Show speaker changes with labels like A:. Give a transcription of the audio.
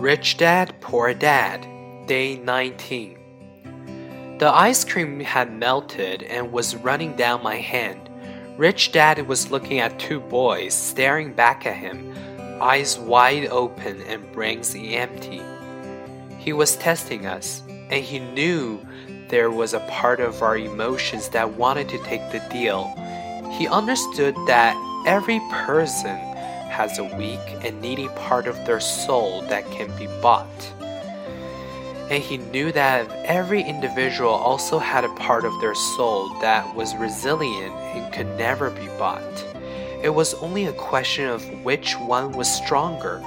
A: Rich Dad, Poor Dad, Day 19. The ice cream had melted and was running down my hand. Rich Dad was looking at two boys staring back at him, eyes wide open and brains empty. He was testing us, and he knew there was a part of our emotions that wanted to take the deal. He understood that every person has a weak and needy part of their soul that can be bought. And he knew that every individual also had a part of their soul that was resilient and could never be bought. It was only a question of which one was stronger.